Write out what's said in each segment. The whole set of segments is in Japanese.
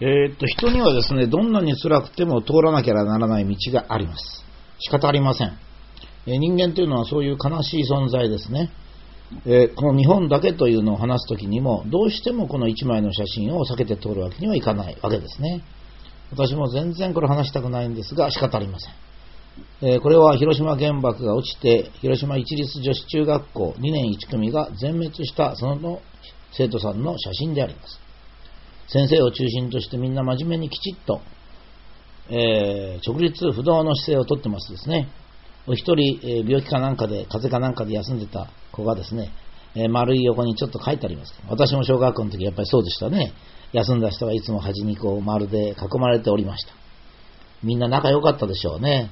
えー、っと、人にはですね、どんなに辛くても通らなきゃならない道があります。仕方ありません。えー、人間というのはそういう悲しい存在ですね。えー、この日本だけというのを話すときにも、どうしてもこの1枚の写真を避けて通るわけにはいかないわけですね。私も全然これ話したくないんですが、仕方ありません。えこれは広島原爆が落ちて、広島市立女子中学校2年1組が全滅したその生徒さんの写真であります。先生を中心としてみんな真面目にきちっと、えー、直立不動の姿勢をとってますですね。お一人、えー、病気かなんかで、風邪かなんかで休んでた子がですね、えー、丸い横にちょっと書いてあります。私も小学校の時やっぱりそうでしたね。休んだ人はいつも端にこう丸で囲まれておりました。みんな仲良かったでしょうね。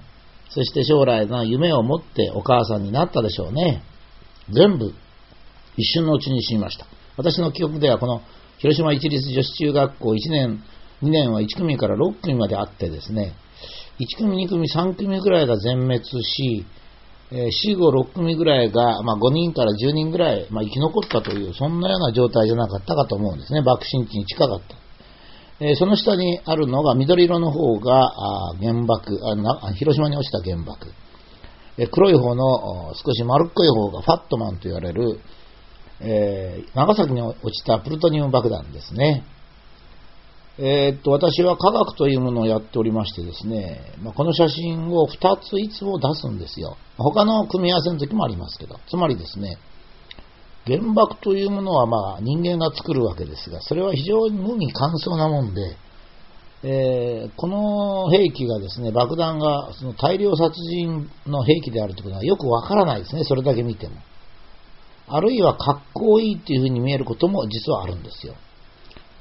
そして将来の夢を持ってお母さんになったでしょうね。全部一瞬のうちに死にました。私の記憶ではこの広島市立女子中学校1年、2年は1組から6組まであってですね、1組、2組、3組ぐらいが全滅し、え4、5、6組ぐらいが、まあ、5人から10人ぐらい、まあ、生き残ったという、そんなような状態じゃなかったかと思うんですね。爆心地に近かった。えー、その下にあるのが緑色の方があ原爆あな広島に落ちた原爆、えー、黒い方の少し丸っこい方がファットマンと言われる、えー、長崎に落ちたプルトニウム爆弾ですね。えー、っと私は科学というものをやっておりましてですね、まあ、この写真を2ついつも出すんですよ。他の組み合わせの時もありますけど、つまりですね、原爆というものはまあ人間が作るわけですが、それは非常に無味乾燥なもんで、えー、この兵器がですね、爆弾がその大量殺人の兵器であるということはよくわからないですね、それだけ見ても。あるいはかっこいいっていうふうに見えることも実はあるんですよ。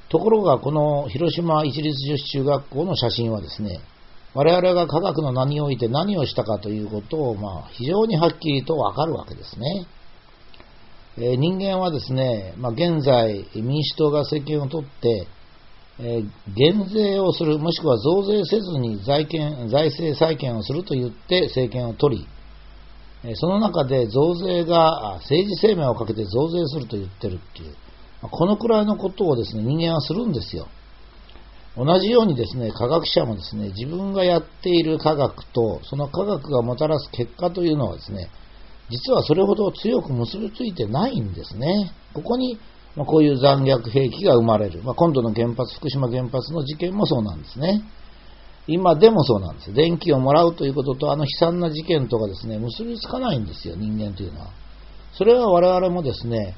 ところが、この広島市立女子中学校の写真はですね、我々が科学の名において何をしたかということを、まあ、非常にはっきりとわかるわけですね。え人間はですね、まあ、現在、民主党が政権を取って、え減税をする、もしくは増税せずに財権財政再建をすると言って政権を取り、その中で増税が政治生命をかけて増税すると言ってるっていう、このくらいのことをですね、人間はするんですよ。同じようにですね、科学者もですね、自分がやっている科学と、その科学がもたらす結果というのはですね、実はそれほど強く結びついてないんですね。ここに、ま、こういう残虐兵器が生まれる。まあ、今度の原発、福島原発の事件もそうなんですね。今でもそうなんです。電気をもらうということと、あの悲惨な事件とかですね、結びつかないんですよ、人間というのは。それは我々もですね、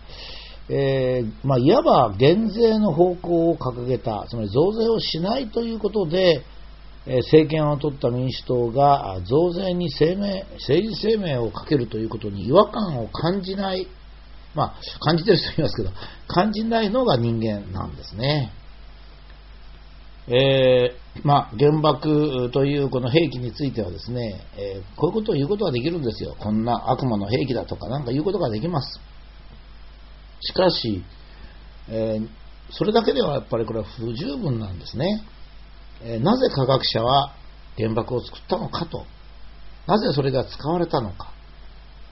えー、まあ、いわば減税の方向を掲げた、つまり増税をしないということで、え政権を取った民主党が増税に生命政治生命をかけるということに違和感を感じない、まあ、感じてる人いますけど、感じないのが人間なんですね。えー、まあ、原爆というこの兵器についてはですね、えー、こういうことを言うことができるんですよ。こんな悪魔の兵器だとかなんか言うことができます。しかし、えー、それだけではやっぱりこれは不十分なんですね。えなぜ科学者は原爆を作ったのかと、なぜそれが使われたのか、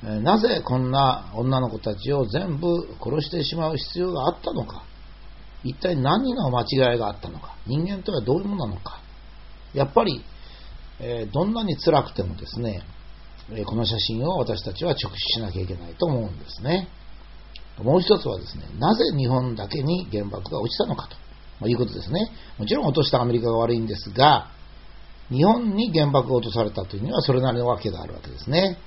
えなぜこんな女の子たちを全部殺してしまう必要があったのか、一体何の間違いがあったのか、人間とはどういうものなのか、やっぱり、えどんなに辛くてもですねえ、この写真を私たちは直視しなきゃいけないと思うんですね。もう一つはですね、なぜ日本だけに原爆が落ちたのかと。ま、いうことですね。もちろん落としたアメリカが悪いんですが、日本に原爆が落とされたというにはそれなりの訳があるわけですね。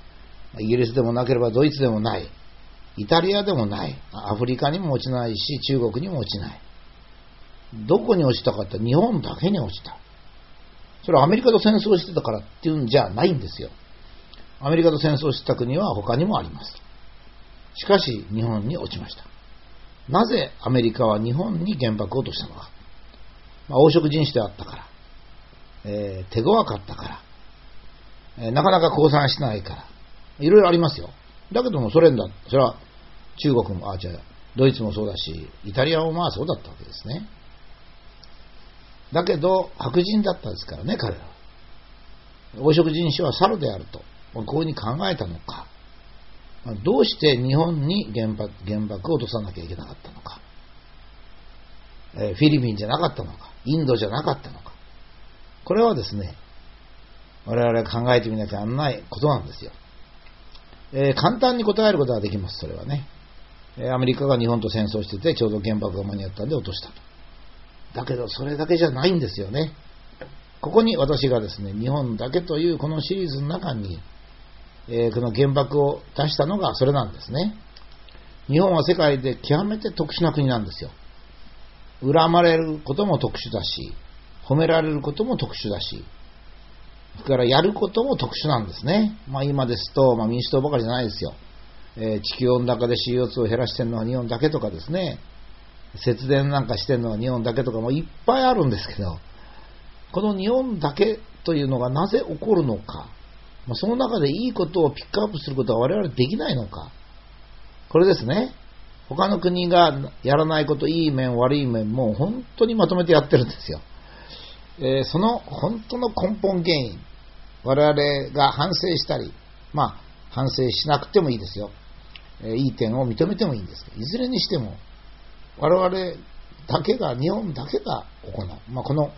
イギリスでもなければドイツでもない。イタリアでもない。アフリカにも落ちないし、中国にも落ちない。どこに落ちたかって日本だけに落ちた。それはアメリカと戦争してたからっていうんじゃないんですよ。アメリカと戦争してた国は他にもあります。しかし日本に落ちました。なぜアメリカは日本に原爆を落としたのか。まあ、黄色人種であったから、えー、手強かったから、えー、なかなか降参しないから、いろいろありますよ。だけどもソ連だ、それは中国も、あ、じゃドイツもそうだし、イタリアもまあそうだったわけですね。だけど、白人だったですからね、彼らは。黄色人種は猿であると、こういうふうに考えたのか。どうして日本に原爆原爆を落とさなきゃいけなかったのか。えフィリピンじゃなかったのか、インドじゃなかったのか。これはですね、我々が考えてみなきゃならないことなんですよ。えー、簡単に答えることができます、それはね。アメリカが日本と戦争してて、ちょうど原爆が間に合ったんで落としたと。だけど、それだけじゃないんですよね。ここに私がですね、日本だけというこのシリーズの中に、えー、この原爆を出したのがそれなんですね。日本は世界で極めて特殊な国なんですよ。恨まれることも特殊だし、褒められることも特殊だし、それからやることも特殊なんですね。まあ今ですと、まあ民主党ばかりじゃないですよ。えー、地球温暖化で CO2 を減らしてるのは日本だけとかですね、節電なんかしてるのは日本だけとかもいっぱいあるんですけど、この日本だけというのがなぜ起こるのか、その中でいいことをピックアップすることは我々できないのか、これですね。他の国がやらないこと、いい面、悪い面もう本当にまとめてやってるんですよ。えー、その本当の根本原因、我々が反省したり、まあ、反省しなくてもいいですよ。えー、いい点を認めてもいいんですけど、いずれにしても、我々だけが、日本だけが行う。まあ、この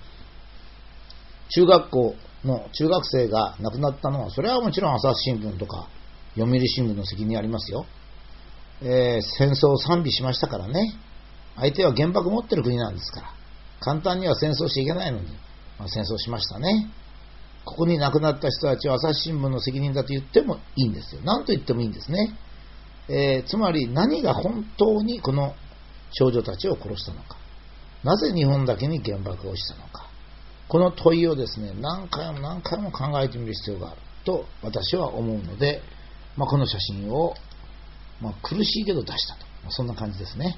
中学校の中学生が亡くなったのは、それはもちろん朝日新聞とか読売新聞の責任ありますよ。えー、戦争を賛美しましたからね。相手は原爆持ってる国なんですから。簡単には戦争しちゃいけないのに、まあ、戦争しましたね。ここに亡くなった人たちは朝日新聞の責任だと言ってもいいんですよ。何と言ってもいいんですね。えー、つまり何が本当にこの少女たちを殺したのか。なぜ日本だけに原爆をしたのか。この問いをですね、何回も何回も考えてみる必要があると私は思うので、まあ、この写真を、まあ、苦しいけど出したと。まあそんな感じですね。